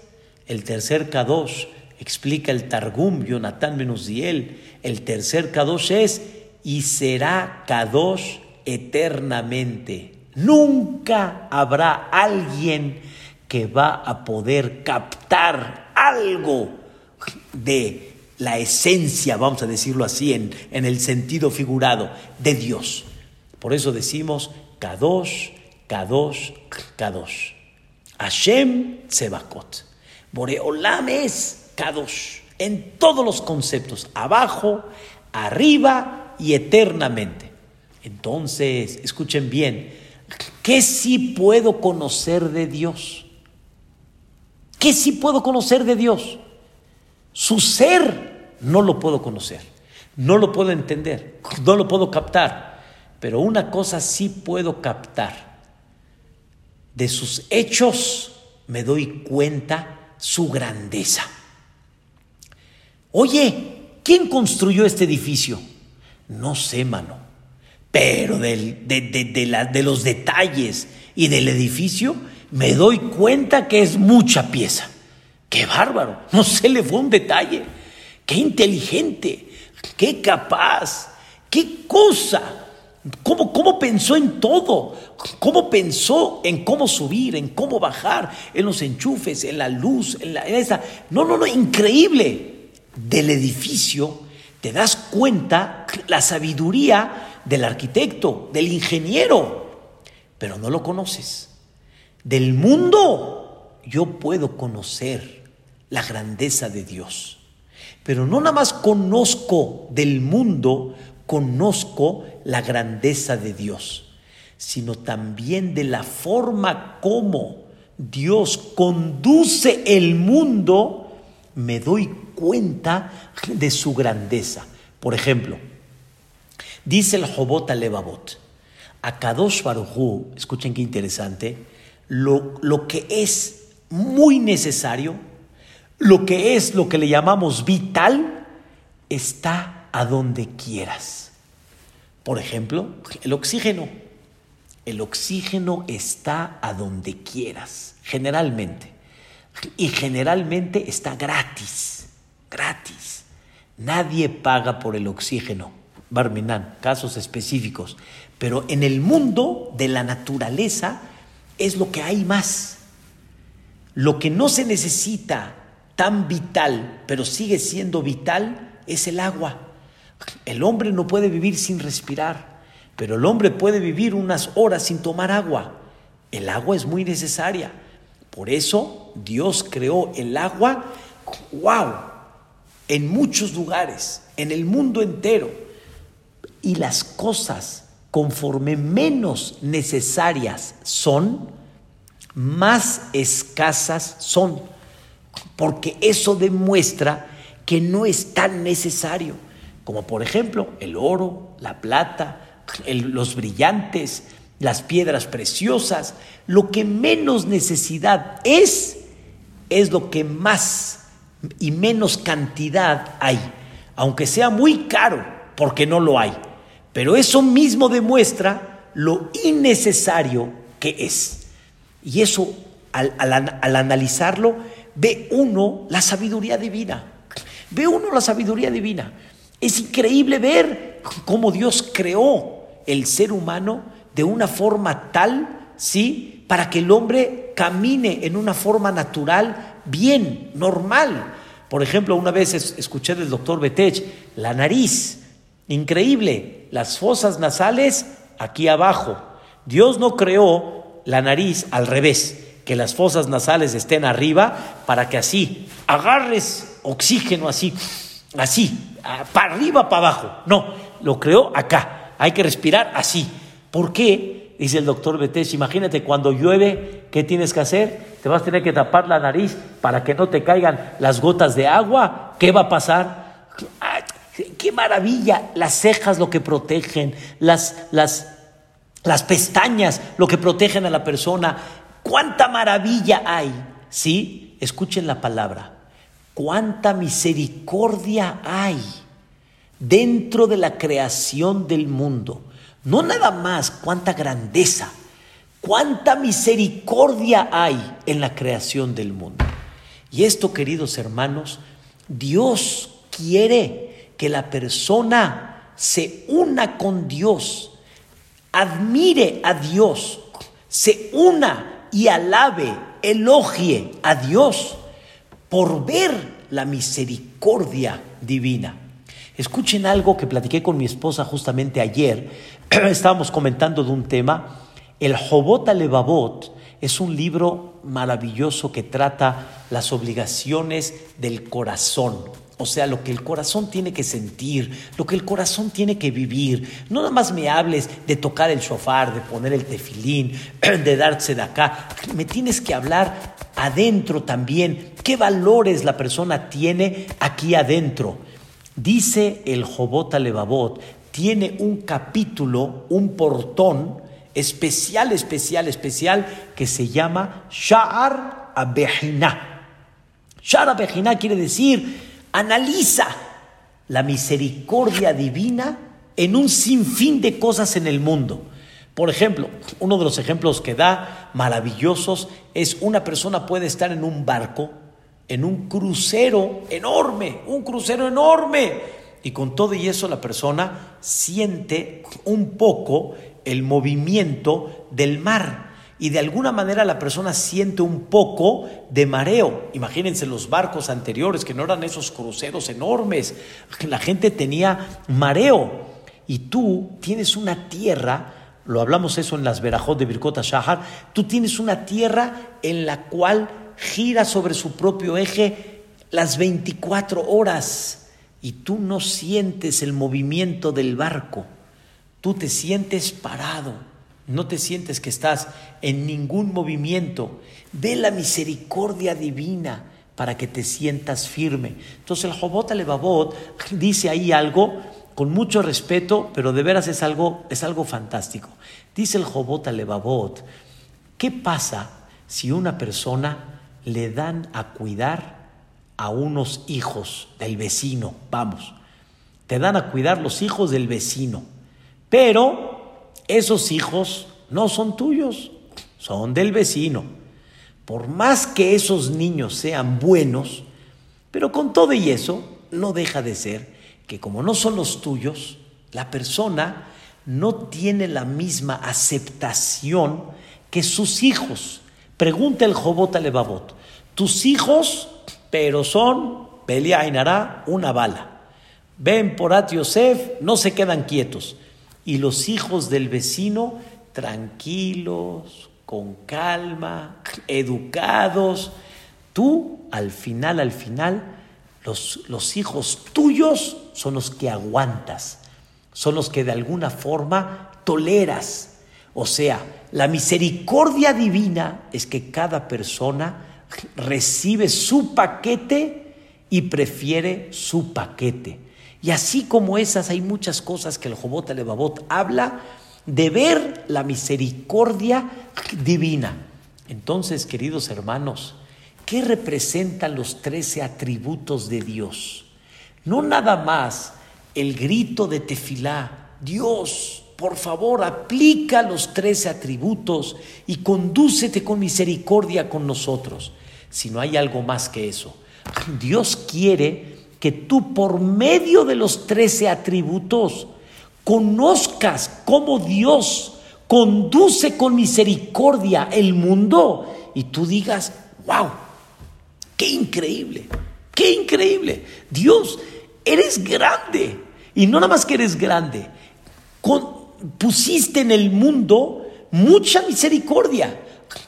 El tercer Kadosh, explica el Targum, Jonathan Menuziel, el tercer Kadosh es y será Kadosh eternamente. Nunca habrá alguien que va a poder captar algo de la esencia, vamos a decirlo así, en, en el sentido figurado, de Dios. Por eso decimos Kadosh, Kadosh, Kadosh. Hashem Tsebakot. Boreolam es En todos los conceptos, abajo, arriba y eternamente. Entonces, escuchen bien, ¿qué sí puedo conocer de Dios? ¿Qué sí puedo conocer de Dios? Su ser no lo puedo conocer, no lo puedo entender, no lo puedo captar, pero una cosa sí puedo captar. De sus hechos me doy cuenta su grandeza. Oye, ¿quién construyó este edificio? No sé, mano, pero de, de los detalles y del edificio me doy cuenta que es mucha pieza. Qué bárbaro, no se le fue un detalle. Qué inteligente, qué capaz, qué cosa. ¿Cómo, ¿Cómo pensó en todo? ¿Cómo pensó en cómo subir, en cómo bajar, en los enchufes, en la luz, en, la, esa? No, no, no, increíble. Del edificio te das cuenta la sabiduría del arquitecto, del ingeniero, pero no lo conoces. Del mundo yo puedo conocer la grandeza de Dios. Pero no nada más conozco del mundo, conozco la grandeza de Dios, sino también de la forma como Dios conduce el mundo, me doy cuenta de su grandeza. Por ejemplo, dice el Jobot Levavot, a Kadosh Baruj escuchen qué interesante, lo, lo que es muy necesario, lo que es lo que le llamamos vital está a donde quieras. Por ejemplo, el oxígeno. El oxígeno está a donde quieras, generalmente. Y generalmente está gratis, gratis. Nadie paga por el oxígeno. Barminan, casos específicos. Pero en el mundo de la naturaleza es lo que hay más. Lo que no se necesita tan vital, pero sigue siendo vital, es el agua. El hombre no puede vivir sin respirar, pero el hombre puede vivir unas horas sin tomar agua. El agua es muy necesaria. Por eso Dios creó el agua, wow, en muchos lugares, en el mundo entero. Y las cosas, conforme menos necesarias son, más escasas son porque eso demuestra que no es tan necesario, como por ejemplo el oro, la plata, los brillantes, las piedras preciosas. Lo que menos necesidad es, es lo que más y menos cantidad hay, aunque sea muy caro, porque no lo hay. Pero eso mismo demuestra lo innecesario que es. Y eso, al, al analizarlo, ve uno la sabiduría divina. Ve uno la sabiduría divina. Es increíble ver cómo Dios creó el ser humano de una forma tal, ¿sí? Para que el hombre camine en una forma natural, bien, normal. Por ejemplo, una vez escuché del doctor Betech, la nariz, increíble, las fosas nasales aquí abajo. Dios no creó la nariz al revés que las fosas nasales estén arriba para que así agarres oxígeno así, así, para arriba, para abajo. No, lo creó acá. Hay que respirar así. ¿Por qué? Dice el doctor Betés, imagínate cuando llueve, ¿qué tienes que hacer? Te vas a tener que tapar la nariz para que no te caigan las gotas de agua. ¿Qué va a pasar? ¡Qué maravilla! Las cejas lo que protegen, las, las, las pestañas lo que protegen a la persona, cuánta maravilla hay, ¿sí? Escuchen la palabra. Cuánta misericordia hay dentro de la creación del mundo. No nada más, cuánta grandeza, cuánta misericordia hay en la creación del mundo. Y esto, queridos hermanos, Dios quiere que la persona se una con Dios, admire a Dios, se una y alabe, elogie a Dios por ver la misericordia divina. Escuchen algo que platiqué con mi esposa justamente ayer. Estábamos comentando de un tema. El Jobot Alevabot es un libro maravilloso que trata las obligaciones del corazón. O sea, lo que el corazón tiene que sentir, lo que el corazón tiene que vivir. No nada más me hables de tocar el shofar, de poner el tefilín, de darse de acá. Me tienes que hablar adentro también. ¿Qué valores la persona tiene aquí adentro? Dice el Jobot Levavot, tiene un capítulo, un portón especial, especial, especial, que se llama Sha'ar Abejina. Sha'ar Abejina quiere decir analiza la misericordia divina en un sinfín de cosas en el mundo. Por ejemplo, uno de los ejemplos que da maravillosos es una persona puede estar en un barco, en un crucero enorme, un crucero enorme, y con todo y eso la persona siente un poco el movimiento del mar y de alguna manera la persona siente un poco de mareo. Imagínense los barcos anteriores, que no eran esos cruceros enormes, la gente tenía mareo. Y tú tienes una tierra, lo hablamos eso en las verajot de Birkota Shahar, tú tienes una tierra en la cual gira sobre su propio eje las 24 horas y tú no sientes el movimiento del barco, tú te sientes parado no te sientes que estás en ningún movimiento. Ve la misericordia divina para que te sientas firme. Entonces el Jobot Alevabot dice ahí algo con mucho respeto, pero de veras es algo, es algo fantástico. Dice el Jobot Alevabot, ¿qué pasa si una persona le dan a cuidar a unos hijos del vecino? Vamos, te dan a cuidar los hijos del vecino, pero esos hijos no son tuyos, son del vecino. Por más que esos niños sean buenos, pero con todo y eso, no deja de ser que como no son los tuyos, la persona no tiene la misma aceptación que sus hijos. Pregunta el Jobot Levavot, tus hijos, pero son, Belia Ainara, una bala. Ven por At Yosef, no se quedan quietos y los hijos del vecino tranquilos, con calma, educados. Tú, al final, al final, los, los hijos tuyos son los que aguantas, son los que de alguna forma toleras. O sea, la misericordia divina es que cada persona recibe su paquete y prefiere su paquete. Y así como esas, hay muchas cosas que el Jobot Alevabot habla de ver la misericordia divina. Entonces, queridos hermanos, ¿qué representan los trece atributos de Dios? No nada más el grito de tefilá, Dios, por favor, aplica los trece atributos y condúcete con misericordia con nosotros, sino hay algo más que eso. Dios quiere que tú por medio de los trece atributos conozcas cómo Dios conduce con misericordia el mundo y tú digas, wow, qué increíble, qué increíble. Dios, eres grande. Y no nada más que eres grande, pusiste en el mundo mucha misericordia.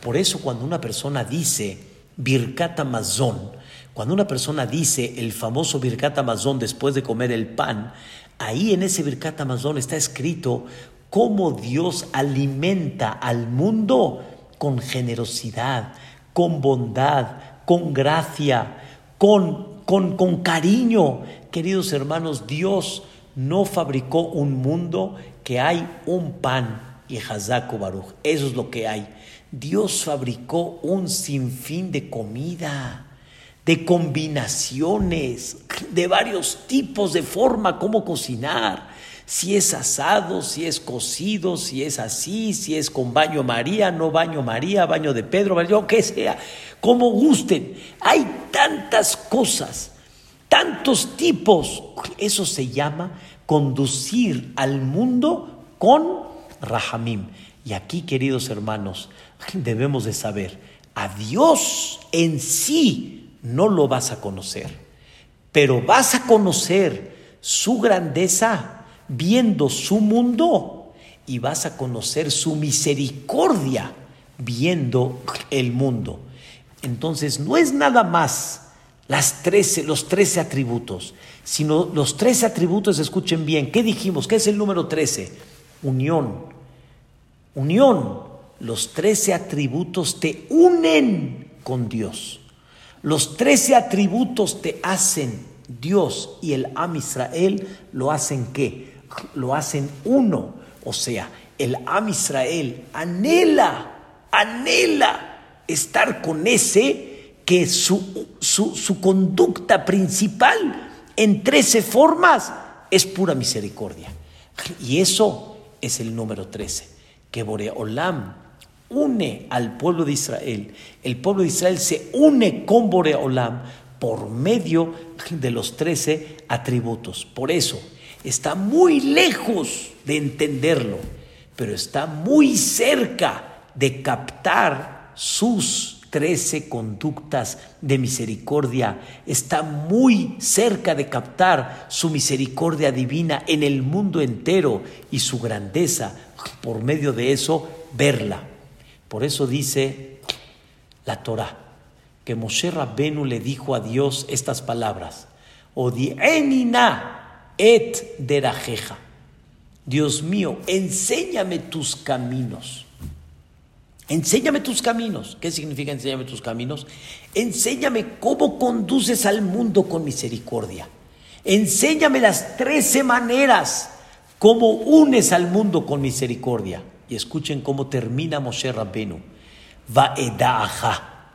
Por eso cuando una persona dice Birkat Amazon, cuando una persona dice el famoso Birkat Amazon después de comer el pan, ahí en ese Birkat Amazon está escrito cómo Dios alimenta al mundo con generosidad, con bondad, con gracia, con, con, con cariño. Queridos hermanos, Dios no fabricó un mundo que hay un pan y Hazako Baruch. Eso es lo que hay. Dios fabricó un sinfín de comida de combinaciones, de varios tipos de forma como cocinar. Si es asado, si es cocido, si es así, si es con baño María, no baño María, baño de Pedro, lo que sea, como gusten. Hay tantas cosas, tantos tipos. Eso se llama conducir al mundo con Rahamim. Y aquí, queridos hermanos, debemos de saber, a Dios en sí no lo vas a conocer, pero vas a conocer su grandeza viendo su mundo y vas a conocer su misericordia viendo el mundo. Entonces no es nada más las 13, los 13 atributos, sino los 13 atributos, escuchen bien, ¿qué dijimos? ¿Qué es el número 13? Unión. Unión. Los 13 atributos te unen con Dios. Los 13 atributos te hacen Dios y el Am Israel lo hacen qué? Lo hacen uno. O sea, el Am Israel anhela, anhela estar con ese que su, su, su conducta principal en trece formas es pura misericordia. Y eso es el número 13, que Boreolam une al pueblo de Israel. El pueblo de Israel se une con Boreolam por medio de los trece atributos. Por eso está muy lejos de entenderlo, pero está muy cerca de captar sus trece conductas de misericordia. Está muy cerca de captar su misericordia divina en el mundo entero y su grandeza. Por medio de eso, verla. Por eso dice la Torah que Moshe Rabbenu le dijo a Dios estas palabras: Odienina et derajeja. Dios mío, enséñame tus caminos. Enséñame tus caminos. ¿Qué significa enséñame tus caminos? Enséñame cómo conduces al mundo con misericordia. Enséñame las trece maneras cómo unes al mundo con misericordia. Y escuchen cómo termina Moshe Rabbenu. Vaedaha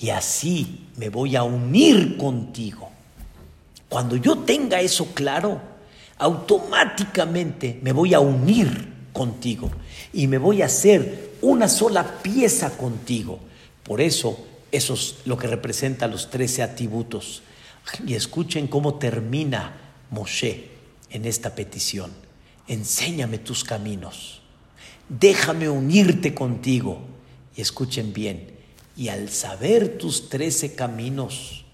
y así me voy a unir contigo. Cuando yo tenga eso claro, automáticamente me voy a unir contigo y me voy a hacer una sola pieza contigo. Por eso, eso es lo que representa los trece atributos. Y escuchen cómo termina Moshe en esta petición. Enséñame tus caminos. Déjame unirte contigo. Y escuchen bien, y al saber tus trece caminos,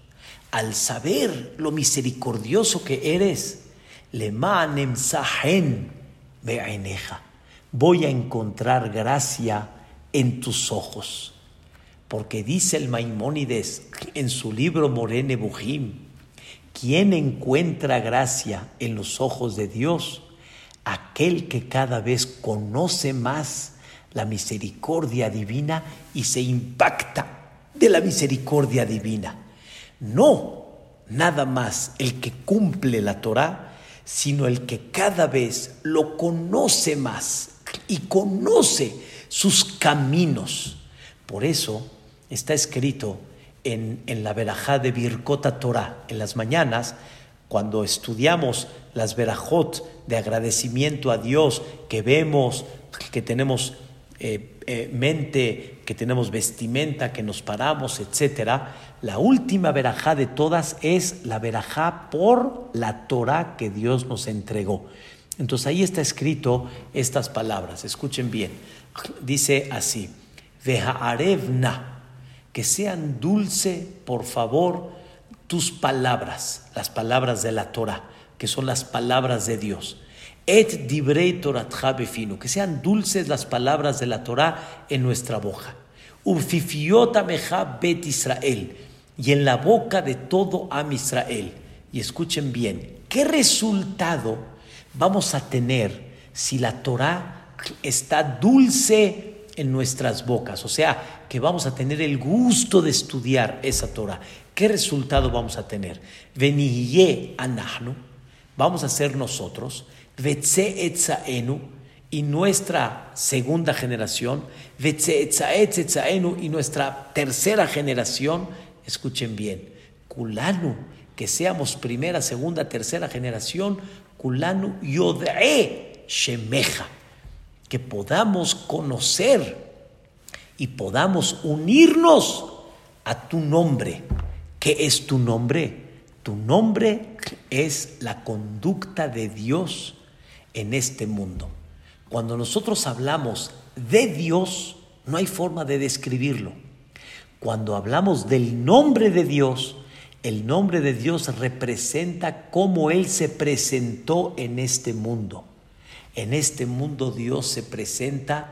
al saber lo misericordioso que eres, le manem sahen voy a encontrar gracia en tus ojos. Porque dice el Maimónides en su libro Morene Bujim, ¿quién encuentra gracia en los ojos de Dios? Aquel que cada vez conoce más la misericordia divina y se impacta de la misericordia divina. No nada más el que cumple la Torah, sino el que cada vez lo conoce más y conoce sus caminos. Por eso está escrito en, en la verajá de Birkota Torah, en las mañanas, cuando estudiamos las verajot de agradecimiento a Dios, que vemos que tenemos eh, eh, mente, que tenemos vestimenta, que nos paramos, etcétera, la última verajá de todas es la verajá por la Torah que Dios nos entregó. Entonces ahí está escrito estas palabras, escuchen bien. Dice así: Vejaarevna, que sean dulce, por favor, tus palabras, las palabras de la Torah, que son las palabras de Dios. Et dibrei befinu, que sean dulces las palabras de la Torah en nuestra boca. Ufifiota meja bet Israel, y en la boca de todo Am Israel. Y escuchen bien, ¿qué resultado vamos a tener si la Torah está dulce en nuestras bocas? O sea, que vamos a tener el gusto de estudiar esa Torah. ¿Qué resultado vamos a tener? Veniye anahnu, vamos a ser nosotros y nuestra segunda generación, y nuestra tercera generación, escuchen bien, Kulanu, que seamos primera, segunda, tercera generación, Kulanu Shemeja, que podamos conocer y podamos unirnos a tu nombre. ¿Qué es tu nombre? Tu nombre es la conducta de Dios en este mundo. Cuando nosotros hablamos de Dios, no hay forma de describirlo. Cuando hablamos del nombre de Dios, el nombre de Dios representa cómo Él se presentó en este mundo. En este mundo Dios se presenta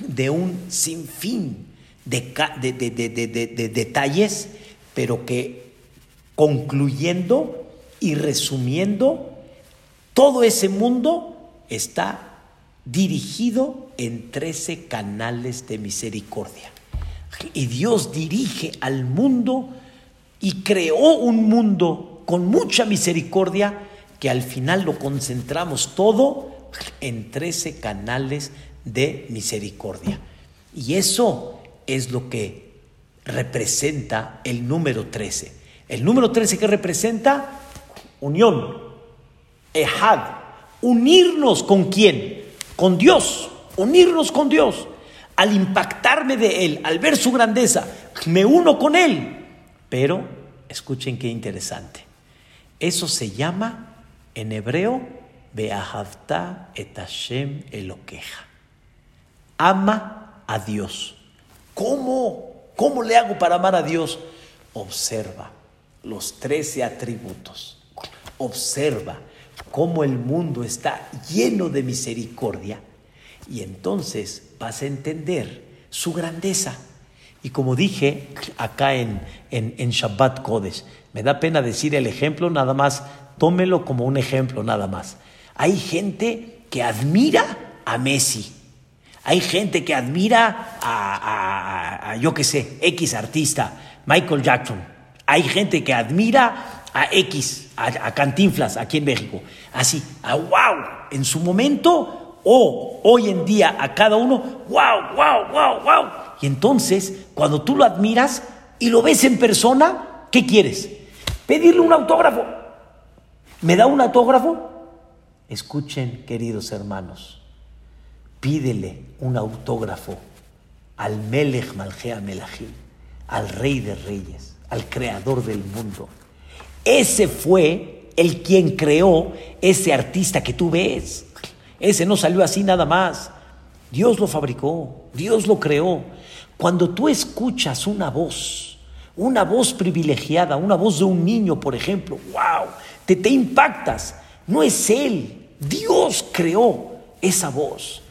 de un sinfín de, de, de, de detalles, pero que concluyendo y resumiendo, todo ese mundo está dirigido en 13 canales de misericordia. Y Dios dirige al mundo y creó un mundo con mucha misericordia que al final lo concentramos todo en 13 canales de misericordia. Y eso es lo que representa el número 13. El número 13 que representa unión, ehad, unirnos con quién? Con Dios, unirnos con Dios. Al impactarme de Él, al ver su grandeza, me uno con Él. Pero, escuchen qué interesante. Eso se llama en hebreo Beahavta et Hashem Eloqueja. Ama a Dios. ¿Cómo? ¿Cómo le hago para amar a Dios? Observa los trece atributos. Observa cómo el mundo está lleno de misericordia y entonces vas a entender su grandeza. Y como dije acá en, en, Shabbat Kodesh, me da pena decir el ejemplo, nada más, tómelo como un ejemplo, nada más. Hay gente que admira a Messi. Hay gente que admira a, yo qué sé, X artista, Michael Jackson. Hay gente que admira a X, a, Cantinflas, aquí en México. Así, a wow, en su momento, o hoy en día a cada uno, wow, wow, wow, wow. Y entonces, cuando tú lo admiras y lo ves en persona, ¿qué quieres? Pedirle un autógrafo. ¿Me da un autógrafo? Escuchen, queridos hermanos, pídele un autógrafo al Melech Malgea Melachim, al Rey de Reyes, al Creador del mundo. Ese fue el quien creó ese artista que tú ves. Ese no salió así nada más. Dios lo fabricó, Dios lo creó. Cuando tú escuchas una voz, una voz privilegiada, una voz de un niño, por ejemplo, wow, te, te impactas. No es Él, Dios creó esa voz.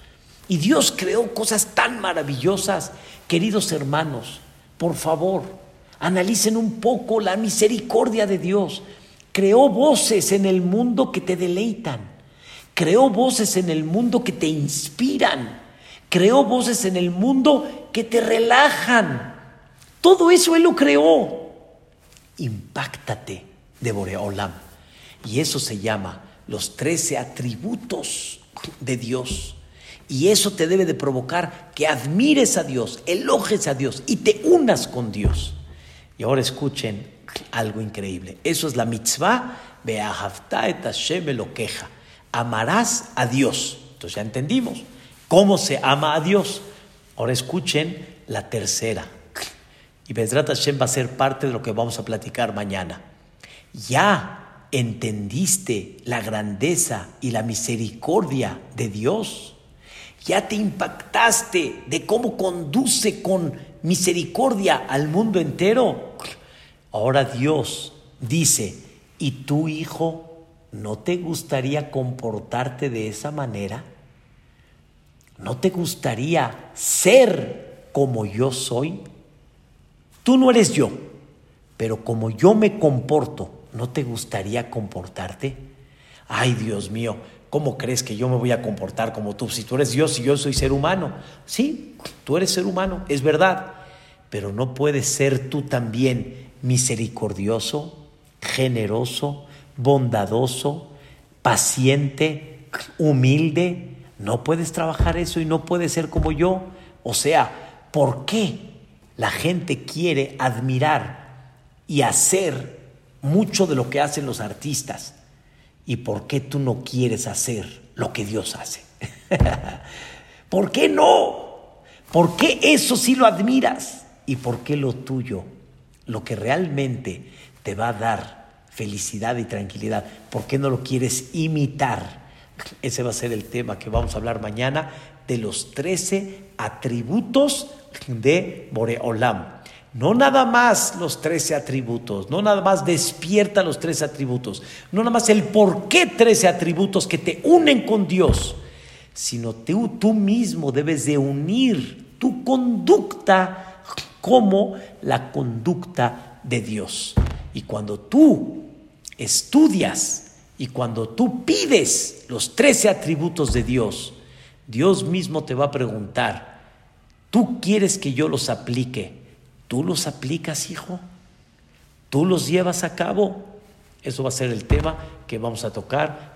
Y Dios creó cosas tan maravillosas. Queridos hermanos, por favor, analicen un poco la misericordia de Dios. Creó voces en el mundo que te deleitan. Creó voces en el mundo que te inspiran. Creó voces en el mundo que te relajan. Todo eso Él lo creó. Impáctate de Boreolam. Y eso se llama los trece atributos de Dios. Y eso te debe de provocar que admires a Dios, elojes a Dios y te unas con Dios. Y ahora escuchen algo increíble. Eso es la mitzvah, et Hashem queja. Amarás a Dios. Entonces ya entendimos cómo se ama a Dios. Ahora escuchen la tercera. Y Bezrat Hashem va a ser parte de lo que vamos a platicar mañana. Ya entendiste la grandeza y la misericordia de Dios, ya te impactaste de cómo conduce con misericordia al mundo entero. Ahora Dios dice, ¿y tu hijo no te gustaría comportarte de esa manera? ¿No te gustaría ser como yo soy? Tú no eres yo, pero como yo me comporto, ¿no te gustaría comportarte? Ay, Dios mío, ¿cómo crees que yo me voy a comportar como tú? Si tú eres Dios y yo soy ser humano. Sí, tú eres ser humano, es verdad, pero no puedes ser tú también misericordioso, generoso, bondadoso, paciente, humilde. No puedes trabajar eso y no puedes ser como yo. O sea, ¿por qué la gente quiere admirar y hacer mucho de lo que hacen los artistas. ¿Y por qué tú no quieres hacer lo que Dios hace? ¿Por qué no? ¿Por qué eso sí lo admiras? ¿Y por qué lo tuyo, lo que realmente te va a dar felicidad y tranquilidad, por qué no lo quieres imitar? Ese va a ser el tema que vamos a hablar mañana de los 13 atributos de Boreolam. No nada más los trece atributos, no nada más despierta los tres atributos, no nada más el por qué trece atributos que te unen con Dios, sino tú, tú mismo debes de unir tu conducta como la conducta de Dios. Y cuando tú estudias y cuando tú pides los 13 atributos de Dios, Dios mismo te va a preguntar, ¿tú quieres que yo los aplique? ¿Tú los aplicas, hijo? ¿Tú los llevas a cabo? Eso va a ser el tema que vamos a tocar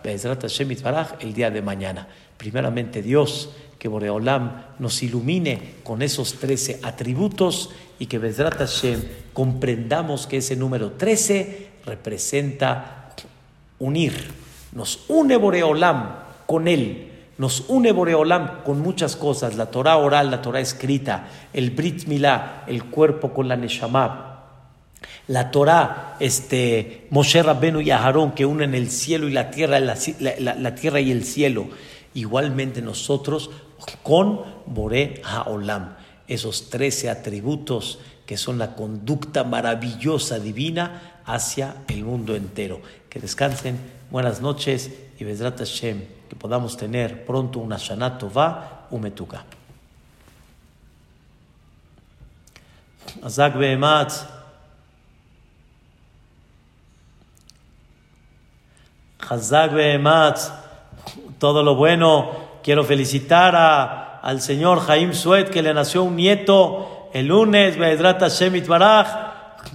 el día de mañana. Primeramente Dios, que Boreolam nos ilumine con esos 13 atributos y que Bezrat Hashem comprendamos que ese número 13 representa unir. Nos une Boreolam con Él. Nos une Boreolam con muchas cosas, la Torah oral, la Torah escrita, el Brit Milá, el cuerpo con la Neshama, la Torah, este, Moshe Rabbenu y Aharón que unen el cielo y la tierra, la, tierra y el cielo. Igualmente nosotros con Bore Haolam, esos trece atributos que son la conducta maravillosa divina hacia el mundo entero. Que descansen, buenas noches y Bezrat Hashem, que podamos tener pronto una Shana Tova Umetuka. Azak Hazak todo lo bueno. Quiero felicitar a, al señor Jaim Suet que le nació un nieto el lunes, Be'edrata Shemit Baraj.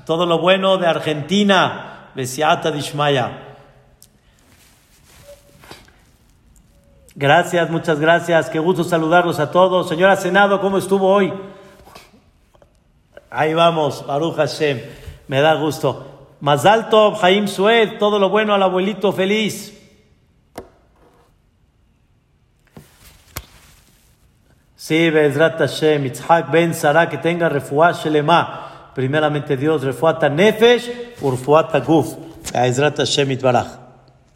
Todo lo bueno de Argentina, Besiata Dishmaya. Gracias, muchas gracias. Qué gusto saludarlos a todos. Señora Senado, ¿cómo estuvo hoy? Ahí vamos, Baruch Hashem. Me da gusto. Más alto, Jaim Sued, todo lo bueno al abuelito feliz. Sí, Bezrat Hashem, Itzhak Ben Sara, que tenga refuah shelema. Primeramente Dios, refuata nefesh, urfuata guf. Bezrat Hashem, Itbarach.